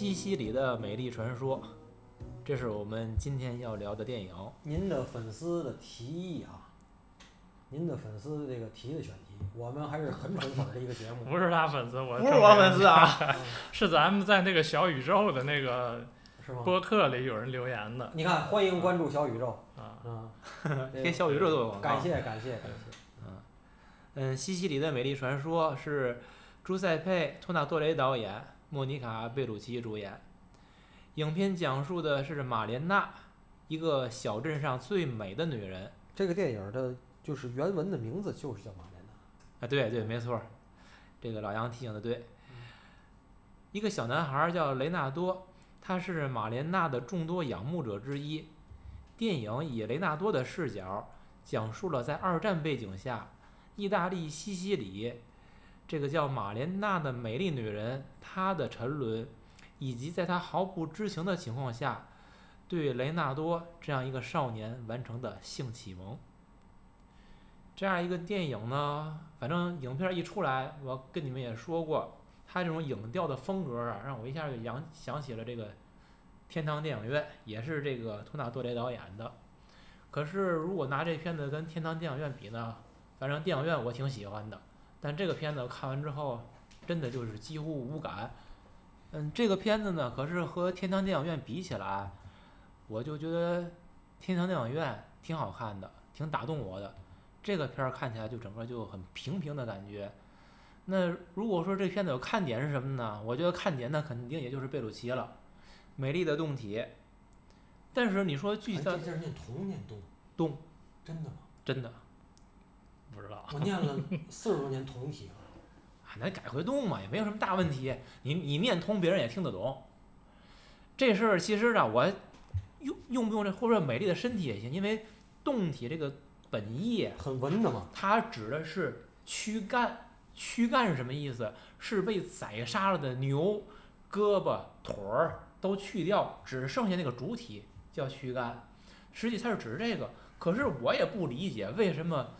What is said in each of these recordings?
西西里的美丽传说，这是我们今天要聊的电影。您的粉丝的提议啊，您的粉丝这个提的选题，我们还是很粉粉儿的一个节目。不是他粉丝，我不是我粉丝啊，嗯 是咱们在那个小宇宙的那个是吗？播客里有人留言的你看，欢迎关注小宇宙啊。啊，给小宇宙做广告。感谢感谢感谢。嗯，西西里的美丽传说是朱塞佩·托纳多雷导演，莫妮卡·贝鲁奇主演。影片讲述的是马莲娜，一个小镇上最美的女人。这个电影的就是原文的名字就是叫马莲娜。啊，对对，没错儿，这个老杨提醒的对。一个小男孩叫雷纳多，他是马莲娜的众多仰慕者之一。电影以雷纳多的视角，讲述了在二战背景下，意大利西西里这个叫马莲娜的美丽女人她的沉沦，以及在她毫不知情的情况下，对雷纳多这样一个少年完成的性启蒙。这样一个电影呢，反正影片一出来，我跟你们也说过，它这种影调的风格啊，让我一下就想想起了这个天堂电影院，也是这个托纳多雷导演的。可是如果拿这片子跟天堂电影院比呢，反正电影院我挺喜欢的，但这个片子看完之后，真的就是几乎无感。嗯，这个片子呢，可是和天堂电影院比起来，我就觉得天堂电影院挺好看的，挺打动我的。这个片儿看起来就整个就很平平的感觉。那如果说这片子有看点是什么呢？我觉得看点那肯定也就是贝鲁奇了，美丽的动体。但是你说具体的哎这字儿念同念动动，真的吗？真的不知道，我念了四十多年同体了。啊，那改回动嘛，也没有什么大问题。你你念通，别人也听得懂。这事儿其实呢，我用用不用这或者美丽的身体也行，因为动体这个本意很文的嘛。它指的是躯干，躯干是什么意思？是被宰杀了的牛，胳膊、腿儿都去掉，只剩下那个主体叫躯干。实际它是指这个。可是我也不理解为什么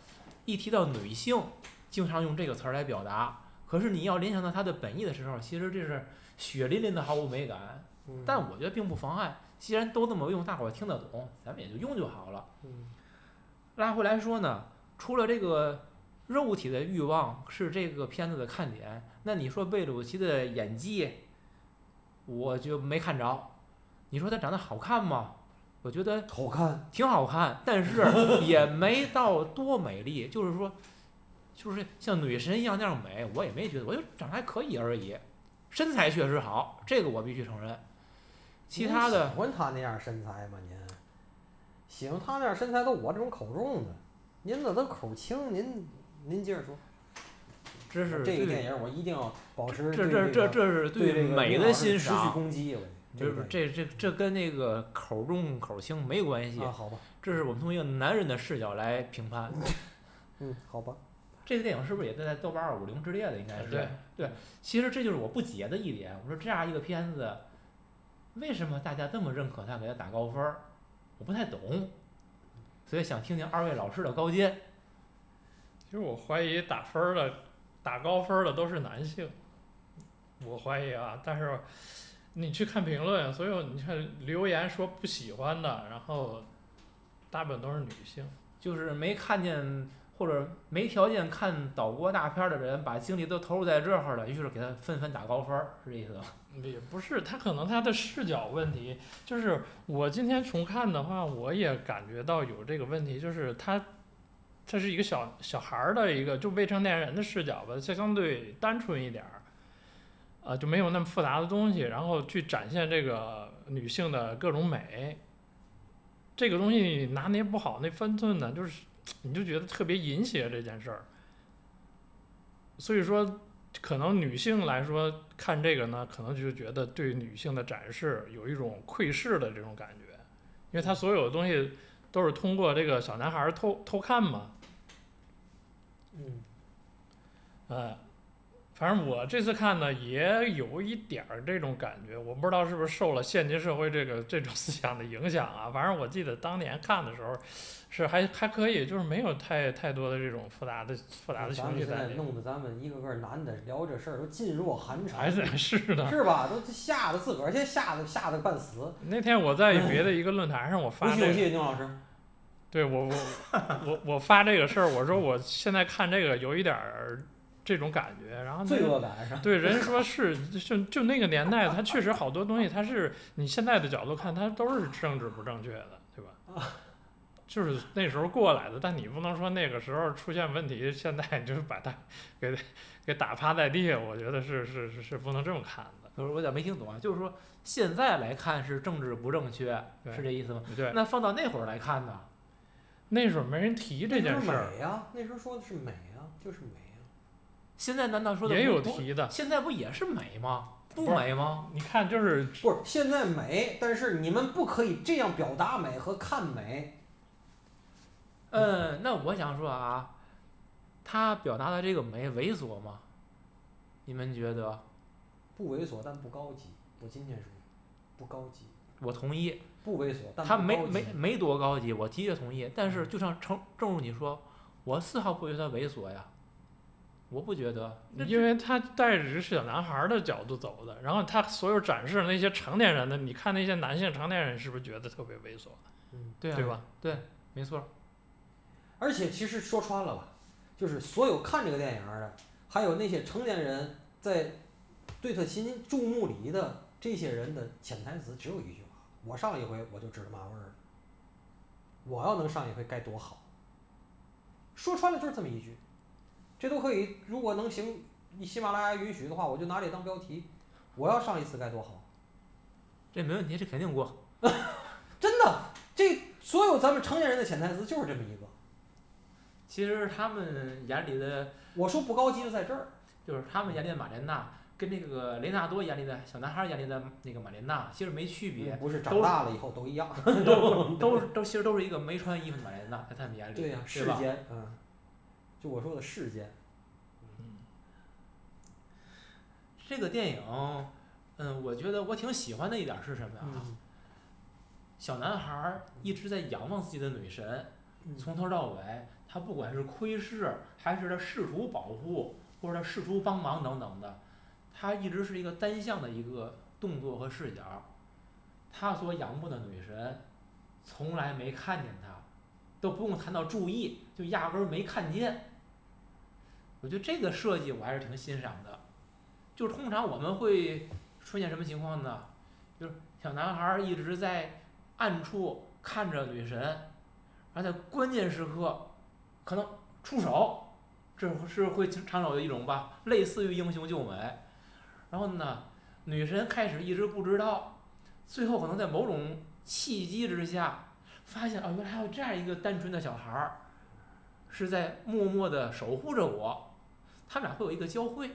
一提到女性，经常用这个词儿来表达。可是你要联想到它的本意的时候，其实这是血淋淋的毫无美感。嗯但我觉得并不妨碍，既然都这么用，大伙儿听得懂，咱们也就用就好了。嗯拉回来说呢，除了这个肉体的欲望是这个片子的看点，那你说贝鲁奇的演技，我就没看着。你说他长得好看吗？我觉得好看。挺好看，但是 也没到多美丽，就是说，就是像女神一样那样美，我也没觉得，我就长得还可以而已。身材确实好，这个我必须承认。其他的喜欢他那样身材吗？您喜欢他那样身材都我这种口重的，您这都口轻，您您接着说。这是这个电影我一定要保持这这这这是对美的林老师持续欣赏，攻击我这不这这这跟那个口重口轻没关系，啊，好吧，这是我们从一个男人的视角来评判。嗯，好吧，这个电影是不是也在豆瓣二五零之列的？应该是对对。其实这就是我不解的一点。我说这样一个片子，为什么大家这么认可它，给它打高分儿？我不太懂，所以想听听二位老师的高见。其实我怀疑打分儿的、打高分儿的都是男性，我怀疑啊。但是你去看评论，所有你看留言说不喜欢的，然后大部分都是女性。就是没看见或者没条件看岛国大片儿的人，把精力都投入在这儿了，于是给他纷纷打高分儿，是这意思吧？也不是，他可能他的视角问题，就是我今天重看的话，我也感觉到有这个问题，就是他，他是一个小小孩儿的一个就未成年人的视角吧，就相对单纯一点儿，呃，就没有那么复杂的东西，然后去展现这个女性的各种美，这个东西你拿捏不好那分寸呢，就是你就觉得特别淫邪这件事儿，所以说。可能女性来说看这个呢，可能就觉得对女性的展示有一种窥视的这种感觉，因为他所有的东西都是通过这个小男孩儿偷偷看嘛，嗯，呃，反正我这次看呢，也有一点儿这种感觉，我不知道是不是受了现今社会这个这种思想的影响啊。反正我记得当年看的时候，是还还可以，就是没有太太多的这种复杂的复杂的情绪在里面。弄得咱们一个个男的聊这事儿都噤若寒蝉，还是是的。是吧？都吓得自个儿先吓得吓得半死。那天我在别的一个论坛上，我发不信不这个，信，牛老师，对我我我我发这个事儿，我说我现在看这个有一点儿这种感觉，然后那罪恶感是吧？对，人说是就就那个年代，它确实好多东西，它是你现在的角度看，它都是政治不正确的，对吧？就是那时候过来的，但你不能说那个时候出现问题，现在就是把它给给打趴在地，我觉得是是是是不能这么看的。就是我有点没听懂啊，就是说现在来看是政治不正确，是这意思吗？对，那放到那会儿来看呢？那时候没人提这件事儿，美呀，那时候说的是美呀，就是美呀。现在难道说的也有提的。现在不也是美吗？不美吗？你看，就是不是现在美，但是你们不可以这样表达美和看美。嗯，那我想说啊，他表达的这个美猥琐吗？你们觉得？不猥琐但不高级，我今天说，不高级，我同意，不猥琐但他没不高级没没多高级，我的确同意。但是就像正正如你说，我丝毫不觉得他猥琐呀，我不觉得。因为他带着是小男孩的角度走的，然后他所有展示的那些成年人的，你看那些男性成年人是不是觉得特别猥琐，嗯，对啊，对吧？对，没错。而且其实说穿了吧，就是所有看这个电影的，还有那些成年人在对他心注目礼的这些人的潜台词只有一句话：我上一回我就知道嘛味儿了，我要能上一回该多好。说穿了就是这么一句，这都可以。如果能行，你喜马拉雅允许的话，我就拿这当标题。我要上一次该多好！这没问题，这肯定过。真的，这所有咱们成年人的潜台词就是这么一个。其实他们眼里的，我说不高级就在这儿。就是他们眼里的马莲娜，跟那个雷纳多眼里的小男孩眼里的那个马莲娜，其实没区别，不是都长大了以后都一样。都都是都其实都是一个没穿衣服的马莲娜，在他们眼里，对呀？世间，嗯，就我说的世间，这个电影，嗯，我觉得我挺喜欢的一点是什么呀？嗯小男孩一直在仰望自己的女神，嗯从头到尾，他不管是窥视，还是他试图保护，或者他试图帮忙等等的，他一直是一个单向的一个动作和视角。他所仰慕的女神，从来没看见他，都不用谈到注意，就压根儿没看见。我觉得这个设计我还是挺欣赏的。就是通常我们会出现什么情况呢？就是小男孩一直在暗处看着女神，而在关键时刻可能出手，这是会常有的一种吧，类似于英雄救美。然后呢，女神开始一直不知道，最后可能在某种契机之下，发现哦，原来还有这样一个单纯的小孩儿，是在默默的守护着我。他们俩会有一个交汇。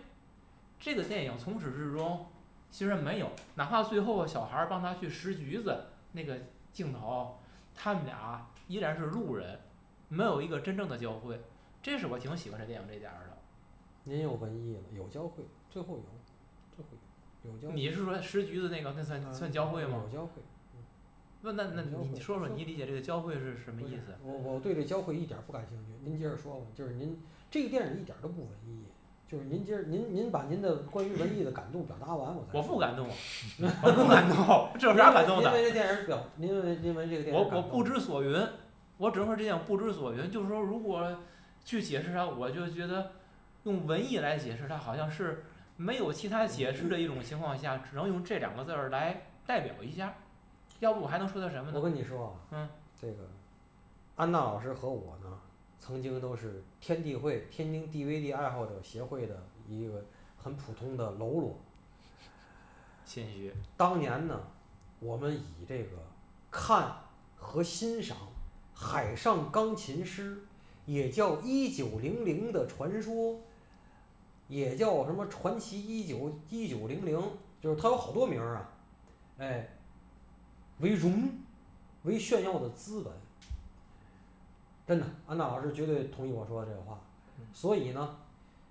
这个电影从始至终其实没有，哪怕最后小孩儿帮他去拾橘子那个镜头，他们俩依然是路人，没有一个真正的交汇。这是我挺喜欢这电影这点儿的。您有文艺了，有交汇，最后有，最后有，有交汇。你是说拾橘子那个那算嗯算交汇吗？有交汇。那那那你你说说说你理解这个交汇是什么意思？我我对这交汇一点儿不感兴趣，您接着说吧。就是您这个电影一点都不文艺，就是您今儿您您把您的关于文艺的感动表达完，我才我不感动，我不感动，这有啥感动的？因为这电影表，因为因为这个电影我我不知所云，我只能说这样不知所云。就是说，如果去解释它，我就觉得用文艺来解释它，好像是没有其他解释的一种情况下，只能用这两个字儿来代表一下。要不我还能说它什么我呢？跟你说啊，嗯，这个安娜老师和我呢，曾经都是天地会天津 DVD 爱好者协会的一个很普通的喽啰。谦虚，当年呢，我们以这个看和欣赏海上钢琴师，也叫一九零零的传说，也叫什么传奇一九一九零零，就是它有好多名儿啊，哎，为荣，为炫耀的资本。真的，安娜老师绝对同意我说的这个话。所以呢，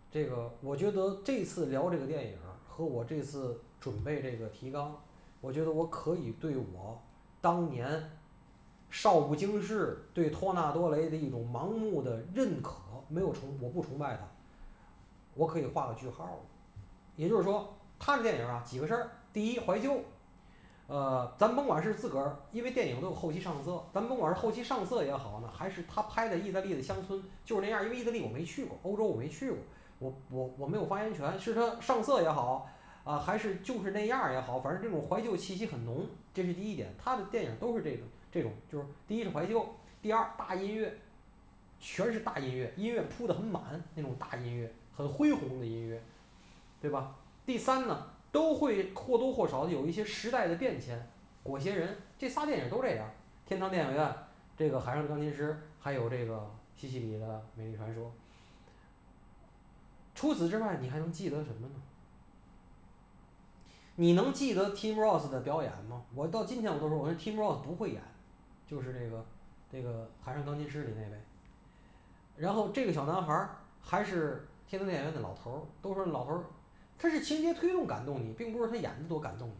这个我觉得这次聊这个电影和我这次准备这个提纲，我觉得我可以对我当年少不经事对托纳多雷的一种盲目的认可，没有崇我不崇拜他，我可以画个句号了。也就是说，他这电影啊几个事儿，第一怀旧。呃，咱甭管是自个儿，因为电影都有后期上色，咱甭管是后期上色也好呢，还是他拍的意大利的乡村就是那样，因为意大利我没去过，欧洲我没去过，我我我没有发言权，是他上色也好，啊、还是就是那样也好，反正这种怀旧气息很浓，这是第一点。他的电影都是这种这种，就是第一是怀旧，第二大音乐，全是大音乐，音乐铺的很满，那种大音乐，很恢宏的音乐，对吧？第三呢，都会或多或少的有一些时代的变迁。裹挟人这仨电影都这样，《天堂电影院》这个《海上钢琴师》，还有这个西西里的美丽传说。除此之外，你还能记得什么呢？你能记得 Tim Ross 的表演吗？我到今天我都说，我说 Tim Ross 不会演，就是这个这个《海上钢琴师》里那位。然后这个小男孩还是天堂电影院的老头儿，都说老头儿，它是情节推动感动你，并不是他演的多感动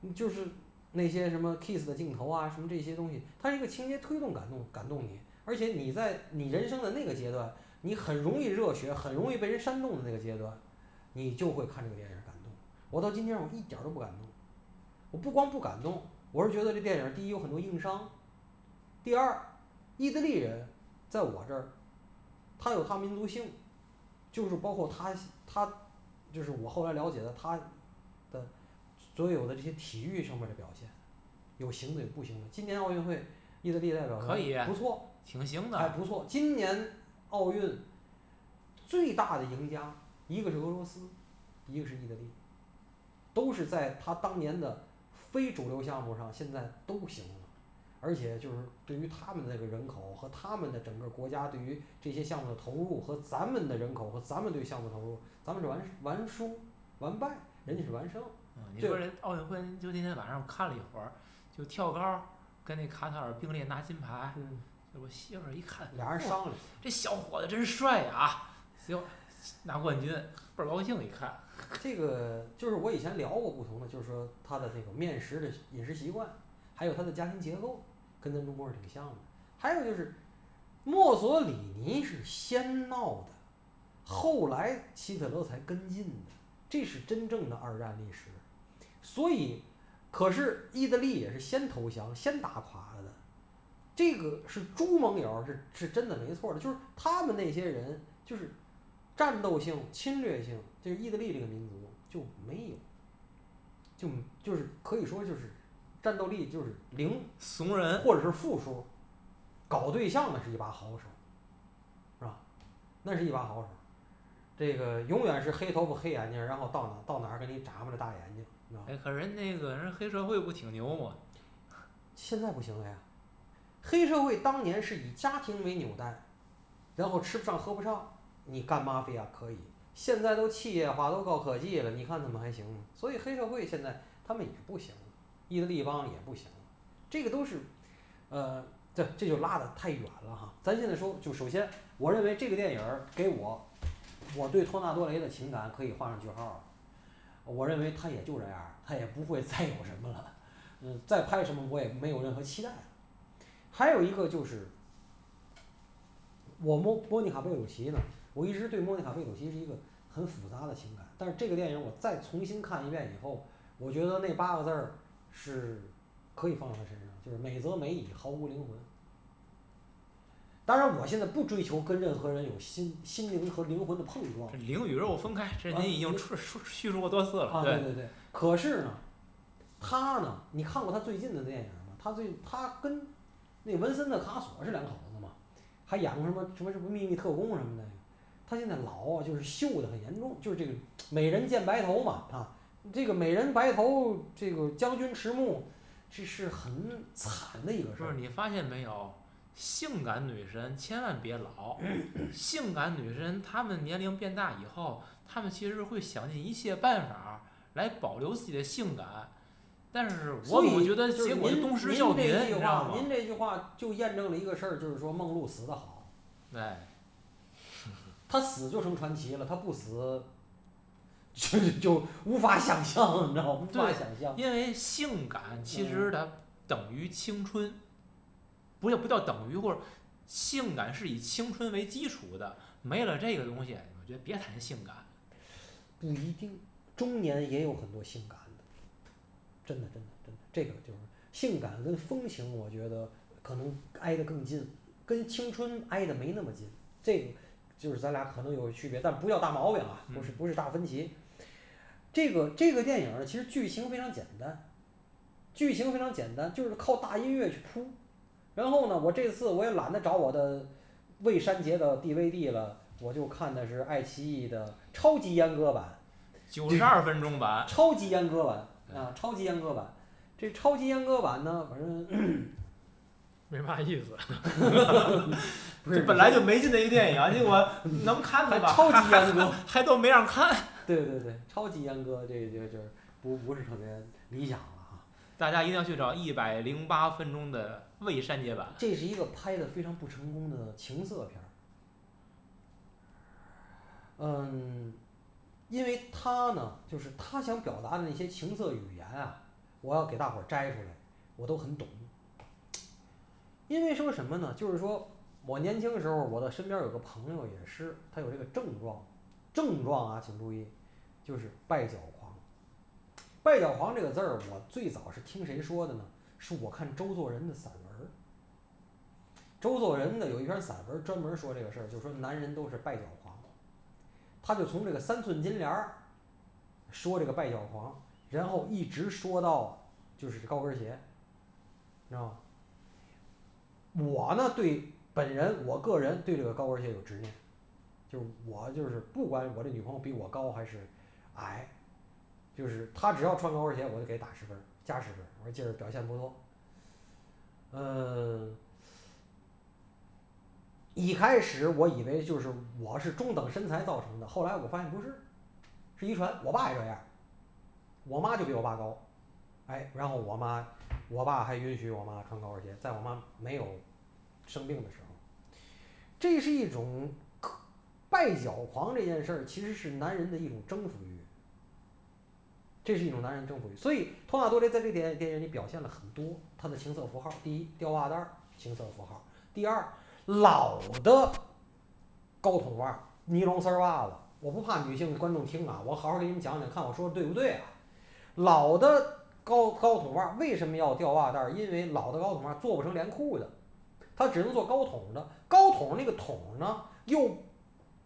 你，就是那些什么 kiss 的镜头啊，什么这些东西，它是一个情节推动感动感动你，而且你在你人生的那个阶段，你很容易热血，很容易被人煽动的那个阶段，你就会看这个电影感动。我到今天我一点都不感动，我不光不感动，我是觉得这电影第一有很多硬伤，第二，意大利人在我这儿，他有他民族性，就是包括他他，就是我后来了解的他的所有的这些体育上面的表现，有行的有不行的。今年奥运会，意大利代表可以不错，挺行的。还不错。今年奥运最大的赢家，一个是俄罗斯，一个是意大利，都是在他当年的非主流项目上，现在都行了。而且就是对于他们的这个人口和他们的整个国家对于这些项目的投入和咱们的人口和咱们对项目投入，咱们是完完输完败，人家是完胜。嗯，你对说人奥运会，就那天晚上看了一会儿，就跳高跟那卡塔尔并列拿金牌，嗯，我媳妇儿一看，俩人商量，这小伙子真帅呀！行，拿冠军，倍儿高兴。一看，这个就是我以前聊过不同的，就是说他的这个面食的饮食习惯，还有他的家庭结构，跟咱中国是挺像的。还有就是，墨索里尼是先闹的，后来希特勒才跟进的，这是真正的二战历史。所以，可是意大利也是先投降、先打垮了的，这个是猪盟友，是是真的没错的。就是他们那些人，就是战斗性、侵略性，就是意大利这个民族就没有，就就是可以说就是战斗力就是零怂人，或者是负数，搞对象那是一把好手，是吧？那是一把好手，这个永远是黑头发黑眼睛，然后到哪到哪儿给你眨巴着大眼睛，你知道吧？哎，可人那个人黑社会不挺牛吗？现在不行了呀。黑社会当年是以家庭为纽带，然后吃不上喝不上，你干嘛非要可以？现在都企业化，都高科技了，你看他们还行吗？所以黑社会现在他们也不行了，意大利帮也不行，这个都是，呃，这这就拉得太远了哈。咱现在说，就首先，我认为这个电影给我，我对托纳多雷的情感可以画上句号。我认为他也就这样，他也不会再有什么了。嗯，再拍什么我也没有任何期待了。还有一个就是，我莫莫妮卡贝鲁奇呢，我一直对莫妮卡贝鲁奇是一个很复杂的情感，但是这个电影我再重新看一遍以后，我觉得那八个字儿是可以放到他身上，就是美则美矣，毫无灵魂。当然，我现在不追求跟任何人有心心灵和灵魂的碰撞这灵与肉分开，这啊您已经你述述叙述过多次了。啊，对对对。可是呢，他呢，你看过他最近的电影吗？他最他跟那文森特卡索是两口子嘛，还演过什么什么什么秘密特工什么的。他现在老啊，就是锈的很严重，就是这个美人见白头嘛啊，这个美人白头，这个将军迟暮，这是很惨的一个事儿。不是你发现没有？性感女神千万别老，性感女神她们年龄变大以后，她们其实会想尽一切办法来保留自己的性感，但是我总觉得结果您东施效颦，这句话，你知道吗？您这句话就验证了一个事儿，就是说梦露死的好。对，她死就成传奇了，她不死就就无法想象，你知道吗？无法对想象。因为性感其嗯实它等于青春，不叫不叫等于，或者性感是以青春为基础的，没了这个东西，我觉得别谈性感。不一定，中年也有很多性感的，真的真的真的，这个就是性感跟风情，我觉得可能挨得更近，跟青春挨得没那么近，这个就是咱俩可能有区别，但不叫大毛病啊，不是不是大分歧。这个这个电影呢，其实剧情非常简单，剧情非常简单，就是靠大音乐去铺。然后呢，我这次我也懒得找我的未删节的 DVD 了，我就看的是爱奇艺的超级阉割版。九十二分钟版，超级阉割版啊，超级阉割版。这超级阉割版呢，反正没嘛意思。不是这本来就没劲的一个电影，结果能看的吧，超级还阉割。还都没让看。对对对，超级阉割，这这就是不不是特别理想了哈。大家一定要去找一百零八分钟的未删节版。这是一个拍的非常不成功的情色片儿。嗯，因为他呢，就是他想表达的那些情色语言啊，我要给大伙儿摘出来，我都很懂。因为说什么呢？就是说我年轻的时候，我的身边有个朋友也是，他有这个症状，症状啊，请注意，就是拜脚狂。拜脚狂这个字儿，我最早是听谁说的呢？是我看周作人的散文。周作人呢有一篇散文专门说这个事儿，就说男人都是拜脚狂，他就从这个三寸金莲儿说这个拜脚狂，然后一直说到就是高跟鞋，你知道吗？我呢对本人我个人对这个高跟鞋有执念，就是我就是不管我这女朋友比我高还是矮，就是他只要穿高跟鞋我就给打十分儿加十分，我说今儿表现不错，嗯。一开始我以为就是我是中等身材造成的，后来我发现不是，是遗传。我爸也这样，我妈就比我爸高，哎，然后我妈，我爸还允许我妈穿高跟鞋，在我妈没有生病的时候，这是一种败脚狂这件事儿，其实是男人的一种征服欲，这是一种男人征服欲。所以托纳多雷在这电电影里表现了很多他的情色符号：第一，吊袜带儿，情色符号；第二。老的高筒袜、尼龙丝袜子，我不怕女性观众听啊，我好好给你们讲讲，看我说的对不对啊？老的高高筒袜为什么要吊袜带儿？因为老的高筒袜做不成连裤的，它只能做高筒的。高筒那个筒呢，又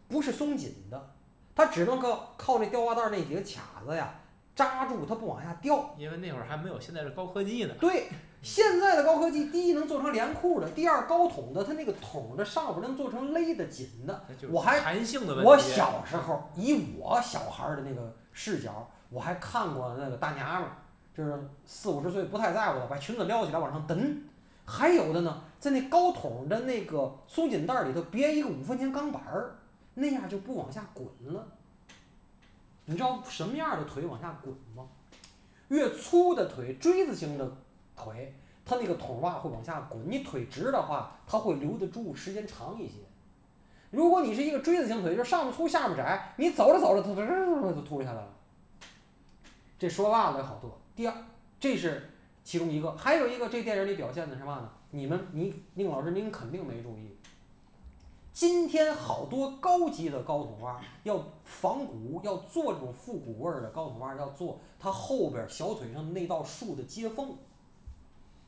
不是松紧的，它只能靠靠那吊袜带那几个卡子呀扎住，它不往下掉。因为那会儿还没有现在的高科技呢。对，现在的高科技，第一能做成连裤的，第二高筒的，它那个筒的上边能做成勒得紧的。我还弹性的问题。我小时候以我小孩儿的那个视角，我还看过那个大娘们儿，就是四五十岁不太在乎的，把裙子撩起来往上蹬。还有的呢，在那高筒的那个松紧带儿里头别一个五分钱钢板儿，那样就不往下滚了。你知道什么样的腿往下滚吗？越粗的腿，锥子型的腿，它那个筒袜会往下滚。你腿直的话，它会留得住，时间长一些。如果你是一个锥子型腿，就是上面粗下面窄，你走着走着，它就秃下来了。这说袜子有好多。第二，这是其中一个，还有一个，这电影里表现的是嘛呢？你们，你宁老师，您肯定没注意。今天好多高级的高筒袜要仿古，要做这种复古味儿的高筒袜，要做它后边小腿上那道竖的接缝，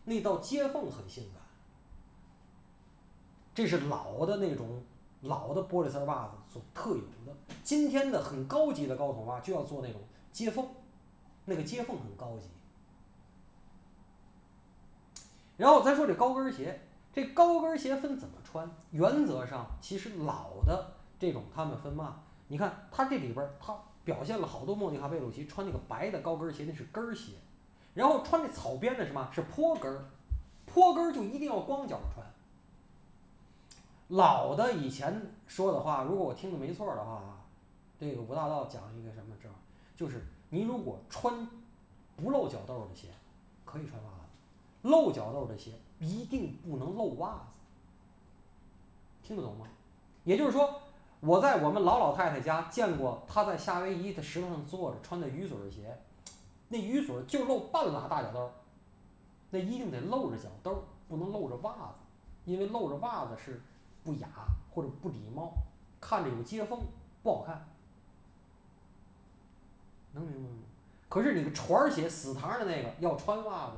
那道接缝很性感。这是老的那种老的玻璃丝袜子所特有的。今天的很高级的高筒袜就要做那种接缝，那个接缝很高级。然后咱说这高跟鞋，这高跟鞋分怎么穿？原则上，其实老的这种他们分嘛？你看它这里边儿，它表现了好多莫妮卡贝鲁奇穿那个白的高跟鞋，那是跟鞋，然后穿那草编的什么？是坡跟，坡跟就一定要光脚穿。老的以前说的话，如果我听的没错的话，这个吴大道讲一个什么知道？就是你如果穿不露脚豆的鞋，可以穿袜子；露脚豆的鞋一定不能露袜子。听得懂吗？也就是说，我在我们老老太太家见过，她在夏威夷的石头上坐着，穿的鱼嘴鞋，那鱼嘴就露半拉大脚兜，那一定得露着脚兜，不能露着袜子，因为露着袜子是不雅或者不礼貌，看着有接缝不好看，能明白吗？可是你个船鞋死堂的那个要穿袜子，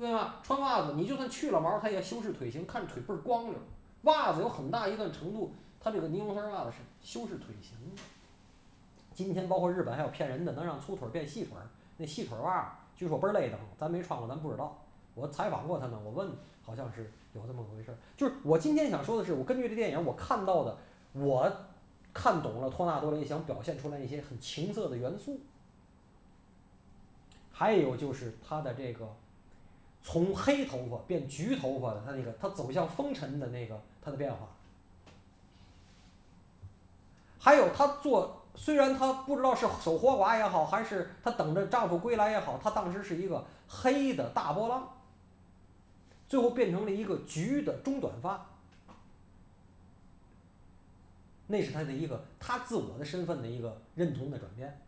对吧？穿袜子你就算去了毛，它也修饰腿型，看腿倍儿光溜。袜子有很大一段程度，它这个尼龙丝袜子是修饰腿型的。今天包括日本还有骗人的，能让粗腿变细腿儿，那细腿袜据说倍儿勒的，咱没穿过，咱不知道。我采访过他呢，我问，好像是有这么回事儿。就是我今天想说的是，我根据这电影我看到的，我看懂了托纳多雷想表现出来一些很情色的元素。还有就是他的这个从黑头发变橘头发的他那个他走向风尘的那个他的变化，还有他做虽然他不知道是守活寡也好，还是他等着丈夫归来也好，他当时是一个黑的大波浪，最后变成了一个橘的中短发，那是他的一个他自我的身份的一个认同的转变。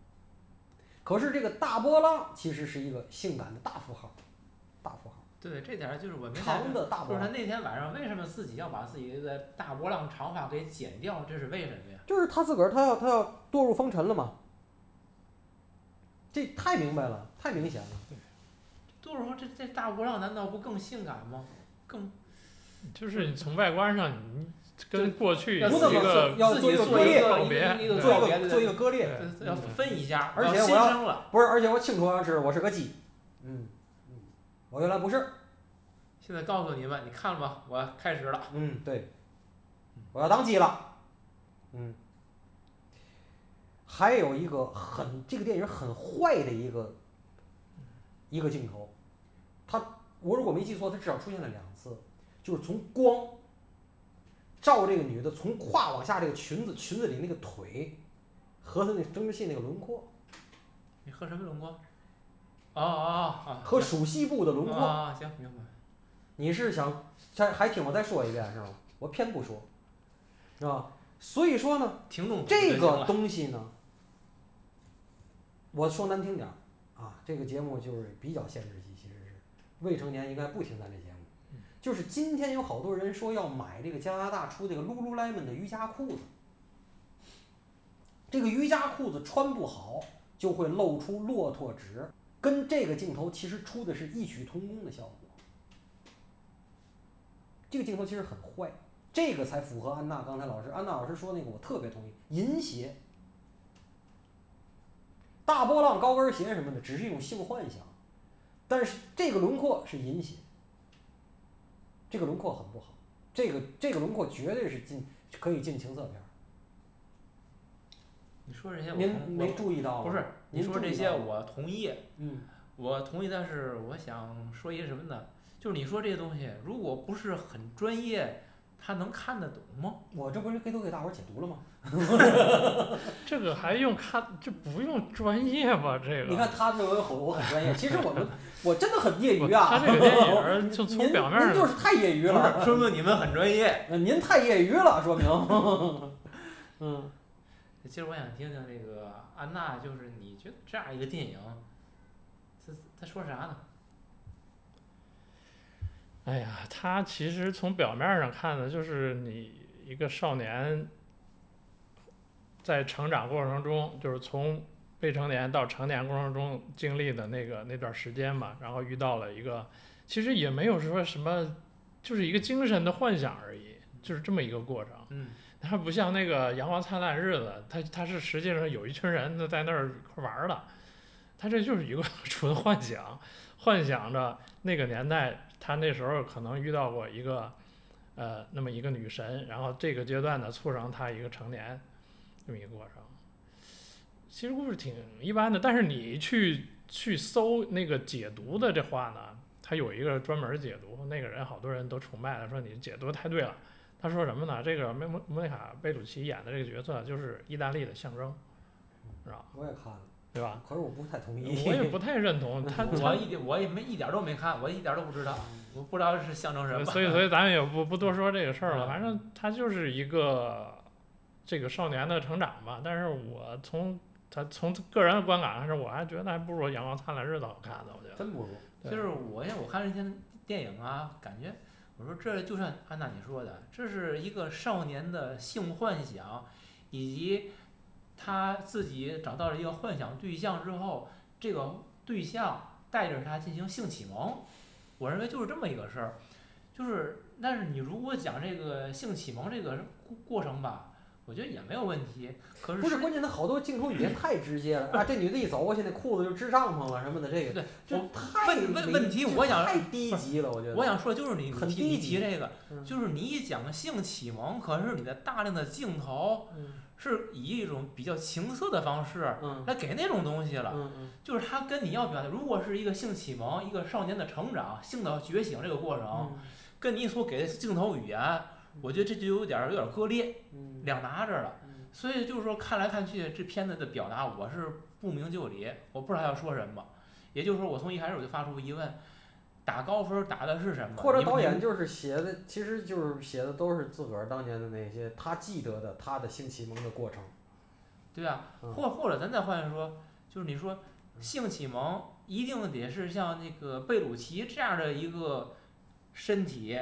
可是这个大波浪其实是一个性感的大符号，大富豪，对，这点儿就是我没太长的大波浪，就是他那天晚上为什么自己要把自己的大波浪长发给剪掉？这是为什么呀？就是他自个儿他要他要堕入风尘了嘛，这太明白了，太明显了。多少说这这大波浪难道不更性感吗？更就是你从外观上，你跟过去一个要做自己做一个割裂个告别一个做一个做一个割裂，要分一下，而且我要。不是，而且我清楚的知道我是个鸡，嗯嗯，我原来不是，现在告诉你们，你看了吗？我开始了。嗯对，我要当鸡了，嗯。还有一个很这个电影很坏的一个一个镜头，它我如果没记错，它至少出现了两次，就是从光照这个女的从胯往下这个裙子裙子里那个腿和她那生殖器那个轮廓你和什么轮廓？哦哦哦和属西部的轮廓，啊，行，明白。你是想还还听我再说一遍是吗？我偏不说，是吧？所以说呢，这个东西呢，我说难听点儿啊，这个节目就是比较限制级，其实是未成年应该不听咱这节目。就是今天有好多人说要买这个加拿大出这个 Lululemon 的瑜伽裤子，这个瑜伽裤子穿不好就会露出骆驼趾，跟这个镜头其实出的是异曲同工的效果。这个镜头其实很坏，这个才符合安娜刚才老师安娜老师说那个，我特别同意。银鞋、大波浪高跟鞋什么的，只是一种性幻想，但是这个轮廓是银鞋，这个轮廓很不好，这个这个轮廓绝对是进可以进情色片。你说这些我您没注意到吗？不是你您说这些我同意，嗯，我同意，但是我想说一个什么呢？就是你说这些东西，如果不是很专业，他能看得懂吗？我这不是给都给大伙儿解读了吗？这个还用看，这不用专业吧？这个你看他认为我我很专业，其实我们我真的很业余啊。他这个电影儿就 从您表面上，您就是太业余，了，说明你们很专业。呃您太业余了，说明。嗯，其实我想听听这个安娜，就是你觉得这样一个电影，他他说啥呢？哎呀，他其实从表面上看的就是你一个少年在成长过程中，就是从未成年到成年过程中经历的那个那段时间嘛，然后遇到了一个，其实也没有说什么，就是一个精神的幻想而已，就是这么一个过程。嗯，它不像那个《阳光灿烂日子》，它它是实际上有一群人在在那儿玩儿的，它这就是一个 纯幻想，幻想着那个年代，他那时候可能遇到过一个，呃，那么一个女神，然后这个阶段呢促成他一个成年这么一个过程。其实故事挺一般的，但是你去去搜那个解读的这话呢，他有一个专门解读，那个人好多人都崇拜他，说你解读太对了。他说什么呢？这个莫莫莫妮卡贝鲁奇演的这个角色就是意大利的象征，是吧？我也看了，对吧？可是我不太同意。我也不太认同 他，我一点我也没一点儿都没看，我一点儿都不知道，我不知道是象征什么。所以所以 咱们也不不多说这个事儿了。嗯反正他就是一个这个少年的成长吧。但是我从他从个人的观感上是，我还觉得还不如《阳光灿烂日子》好看呢。我觉得，真不如。就是我现在我看这些电影啊，感觉我说这就像安娜你说的，这是一个少年的性幻想，以及他自己找到了一个幻想对象之后，这个对象带着他进行性启蒙，我认为就是这么一个事儿。就是，但是你如果讲这个性启蒙这个过过程吧，我觉得也没有问题。可是不是，关键他好多镜头语言太直接了 啊！这女的一走过去，那裤子就支帐篷了什么的，这个对这我太问问问题我想太低级了，我觉得。我想说的就是你很你提你低级提这个，嗯就是你一讲性启蒙，可是你的大量的镜头嗯是以一种比较情色的方式嗯来给那种东西了。就是他跟你要表达，如果是一个性启蒙，一个少年的成长、性的觉醒这个过程，嗯跟你所给的镜头语言，我觉得这就有点儿有点儿割裂，嗯两拿着了。嗯所以就是说，看来看去，这片子的表达我是不明就里，我不知道要说什么。也就是说，我从一开始我就发出疑问：打高分儿打的是什么？或者导演就是写的，其实就是写的都是自个儿当年的那些他记得的他的性启蒙的过程。对啊，嗯或或者咱再换说，就是你说性启蒙一定得是像那个贝鲁奇这样的一个身体，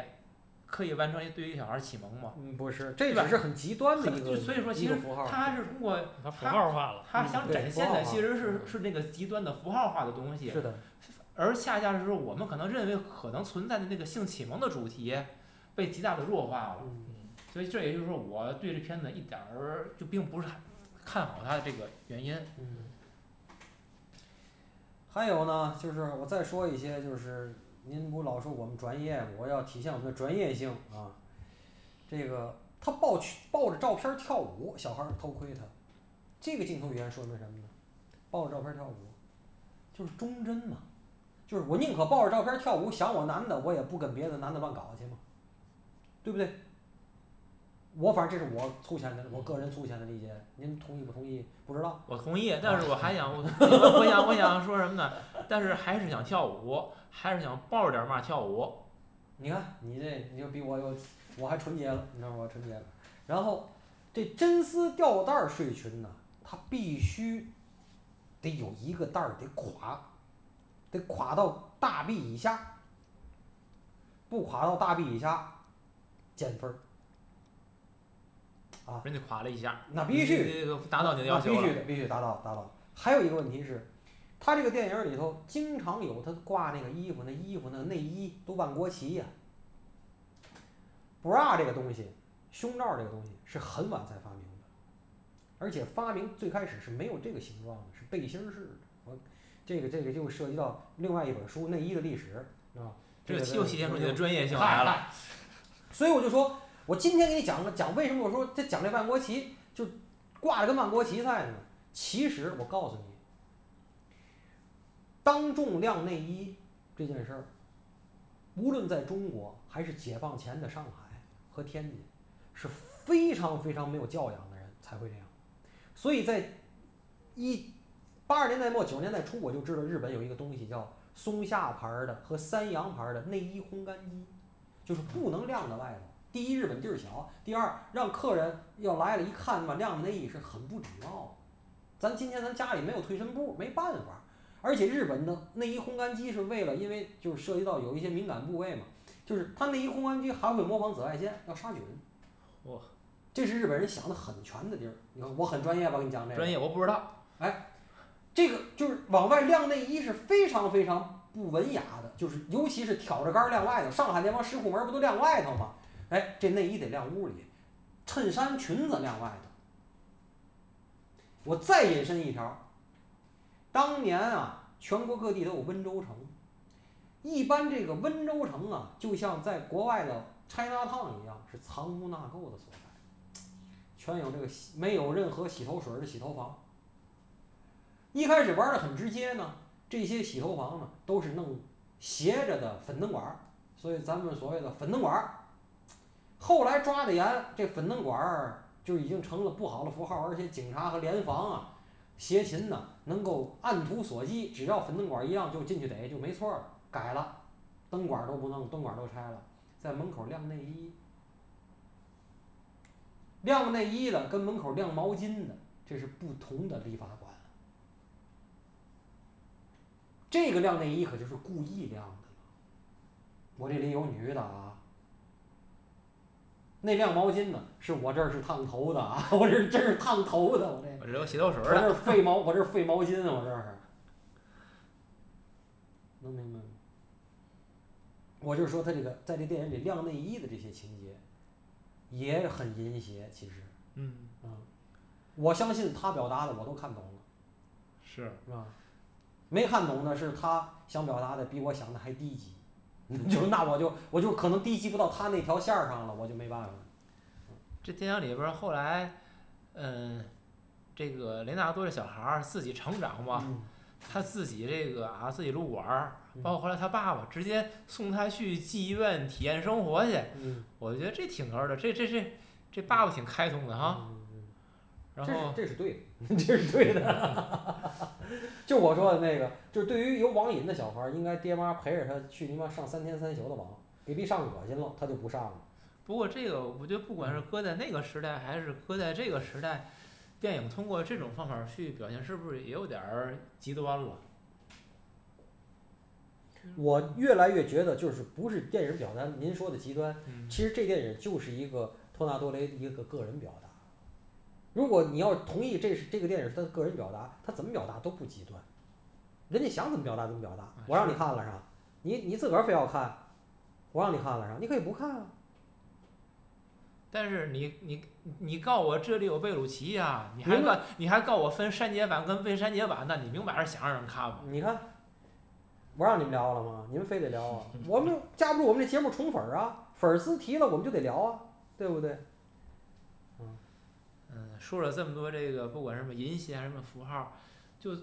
可以完成对于小孩儿启蒙吗？嗯，不是，这对吧只是很极端的一个所以说其实。他还是通过他符号化了。他想展现的其实是嗯是那个极端的符号化的东西，是的，而恰恰是说我们可能认为可能存在的那个性启蒙的主题被极大的弱化了。嗯，所以这也就是说我对这片子一点儿就并不是很看好它的这个原因。嗯，还有呢，就是我再说一些，就是您不老说我们专业，我要体现我们的专业性啊。这个他抱去抱着照片跳舞，小孩儿偷窥他，这个镜头语言说明什么呢？抱着照片跳舞，就是忠贞嘛，就是我宁可抱着照片跳舞，想我男的，我也不跟别的男的乱搞去嘛，对不对？我反正这是我粗浅的，我个人粗浅的理解，您同意不同意？不知道。我同意，但是我还想，我 想我想说什么呢？但是还是想跳舞，还是想抱着点嘛跳舞。你看你这，你就比我有，我还纯洁了，你知道吗？我纯洁了。然后这真丝吊带儿睡裙呢，它必须得有一个带儿得垮，得垮到大臂以下，不垮到大臂以下减分儿。人家垮了一下，那必须达到你的要求了。必须的，必须达到达到。还有一个问题是，他这个电影里头经常有他挂那个衣服，那衣服那内衣都万国旗呀、bra 这个东西，胸罩这个东西是很晚才发明的，而且发明最开始是没有这个形状的，是背心式的。我这个这个就涉及到另外一本书《内衣的历史》，是吧？这个个又体现出你的专业性嗨来了。嗨所以我就说，我今天给你讲个讲为什么我说这讲这万国旗就挂着跟万国旗在呢？其实我告诉你，当众晾内衣这件事儿，无论在中国还是解放前的上海和天津，是非常非常没有教养的人才会这样。所以在一八十年代末九十年代初，我就知道日本有一个东西叫松下牌的和三洋牌的内衣烘干机。就是不能晾在外头。第一，日本地儿小；第二，让客人要来了，一看嘛，晾内衣是很不礼貌。咱今天咱家里没有退身布，没办法。而且日本的内衣烘干机是为了，因为就是涉及到有一些敏感部位嘛，就是它内衣烘干机还会模仿紫外线，要杀菌。哇，这是日本人想的很全的地儿。你看我很专业吧？跟你讲这个。专业我不知道。哎这个就是往外晾内衣是非常非常不文雅的，就是尤其是挑着杆儿晾外头。上海那帮石库门不都晾外头吗？哎，这内衣得晾屋里，衬衫裙子晾外头。我再引申一条，当年啊，全国各地都有温州城，一般这个温州城啊，就像在国外的 China Town 一样，是藏污纳垢的所在，全有这个洗没有任何洗头水的洗头房。一开始玩的很直接呢，这些洗头房呢都是弄斜着的粉灯管，所以咱们所谓的粉灯管。后来抓的严，这粉灯管就已经成了不好的符号，而且警察和联防啊、协勤呢能够按图索骥，只要粉灯管一样就进去逮就没错了。改了，灯管都不弄，灯管都拆了，在门口晾内衣。晾内衣的跟门口晾毛巾的，这是不同的理发馆。这个晾内衣可就是故意晾的。我这里有女的啊。那晾毛巾呢？是我这儿是烫头的啊，我这真是烫头的，我这。我这有洗头水我儿的，这儿废毛，我这儿废毛巾，我这儿。能明白吗？我就是说，他这个在这电影里晾内衣的这些情节，也很淫邪，其实。嗯，嗯，我相信他表达的我都看懂了，是，是吧？没看懂的是他想表达的比我想的还低级，就那我就我就可能低级不到他那条线儿上了，我就没办法。这电影里边儿后来，嗯，这个雷纳多这小孩儿自己成长嘛，嗯他自己这个啊自己撸管儿，嗯包括后来他爸爸直接送他去妓院体验生活去，嗯，我觉得这挺哏儿的，这这这这爸爸挺开通的哈。然后这是对的，这是对的。就我说的那个，就是对于有网瘾的小孩儿，应该爹妈陪着他去你妈上三天三宿的网，给逼上恶心了，他就不上了。不过这个我觉得不管是搁在那个时代还是搁在这个时代，电影通过这种方法去表现，是不是也有点儿极端了？我越来越觉得，就是不是电影表达您说的极端，嗯其实这电影就是一个托纳多雷一个个人表达。如果你要同意这是这个电影是他的个人表达，他怎么表达都不极端，人家想怎么表达怎么表达。我让你看了是吧？你你自个儿非要看，我让你看了是吧？你可以不看啊。但是你你你告我这里有贝鲁奇呀、你还告你还告我分删节版跟未删节版，那你明摆着想让人看嘛？你看，我让你们聊了吗？你们非得聊啊？我们 架不住我们这节目宠粉儿啊，粉丝提了我们就得聊啊，对不对？嗯，嗯说了这么多这个，不管什么银邪还是什么符号，就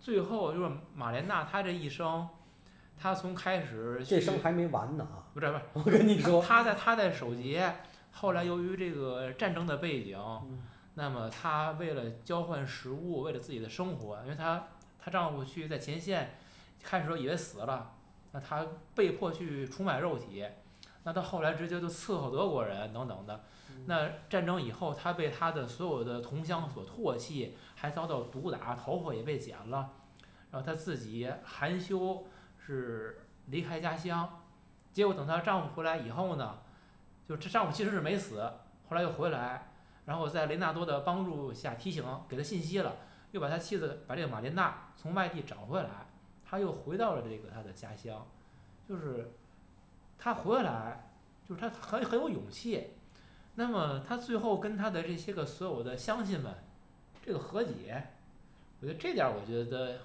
最后就是马莲娜她这一生，她从开始去这生还没完呢啊！不是不是，我跟你说，她在她在守节，后来由于这个战争的背景，嗯那么她为了交换食物，为了自己的生活，因为她她丈夫去在前线，开始时候以为死了，那她被迫去出卖肉体，那到后来直接就伺候德国人等等的。那战争以后，她被她的所有的同乡所唾弃，还遭到毒打，头发也被剪了，然后她自己含羞是离开家乡，结果等她丈夫回来以后呢，就这丈夫其实是没死，后来又回来，然后在雷纳多的帮助下提醒给他信息了，又把他妻子把这个玛莲娜从外地找回来，他又回到了这个他的家乡，就是他回来，就是他很很有勇气。那么他最后跟他的这些个所有的乡亲们这个和解，我觉得这点儿我觉得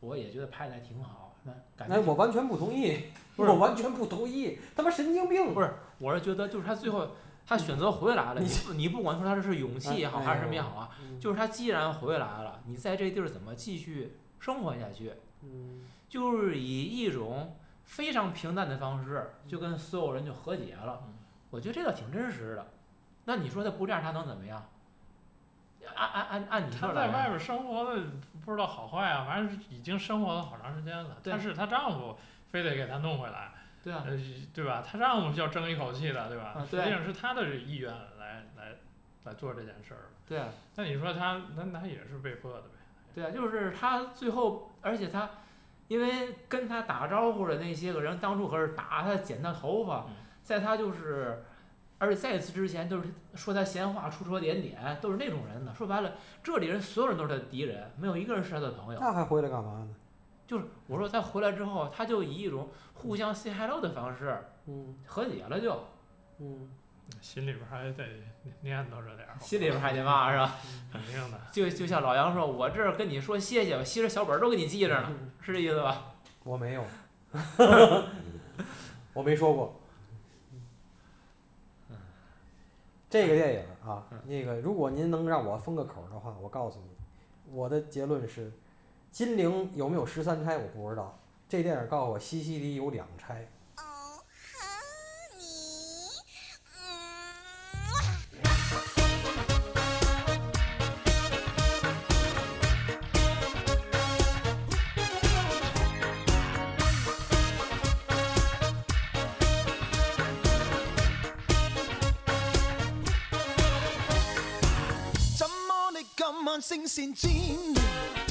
我也觉得拍的还挺好，那感觉哎，我完全不同意，我完全不同意，他妈神经病！不是，我是觉得就是他最后他选择回来了，你你不管说他是勇气也好哎还是什么也好啊，嗯就是他既然回来了，你在这地儿怎么继续生活下去？嗯就是以一种非常平淡的方式，就跟所有人就和解了嗯。我觉得这个挺真实的。那你说他不这样，他能怎么样？按按按按你说她在外来，边生活的不知道好坏啊，反正是已经生活了好长时间了。对但是她丈夫非得给她弄回来，对啊，呃，对吧？她丈夫要争一口气的，对吧？啊对实际上是她的意愿来来来做这件事儿。对啊，那你说她，那那也是被迫的呗？对啊，就是她最后，而且她，因为跟她打招呼的那些个人，当初可是打她、剪她头发嗯，在她就是，而且在此之前都是说他闲话、出说点点，都是那种人呢。说白了，这里人所有人都是他的敌人，没有一个人是他的朋友。那还回来干嘛呢？就是我说他回来之后，他就以一种互相 say hello 的方式嗯和解了就，嗯，心里边还得念叨着点儿，心里边还得骂是吧？肯定的。就就像老杨说，我这儿跟你说谢谢，我其实小本儿都给你记着呢，是这意思吧？我没有，我没说过。这个电影啊，那个如果您能让我封个口的话，我告诉你，我的结论是，金陵有没有十三钗我不知道。这电影告诉我西西里有两钗。聲線剪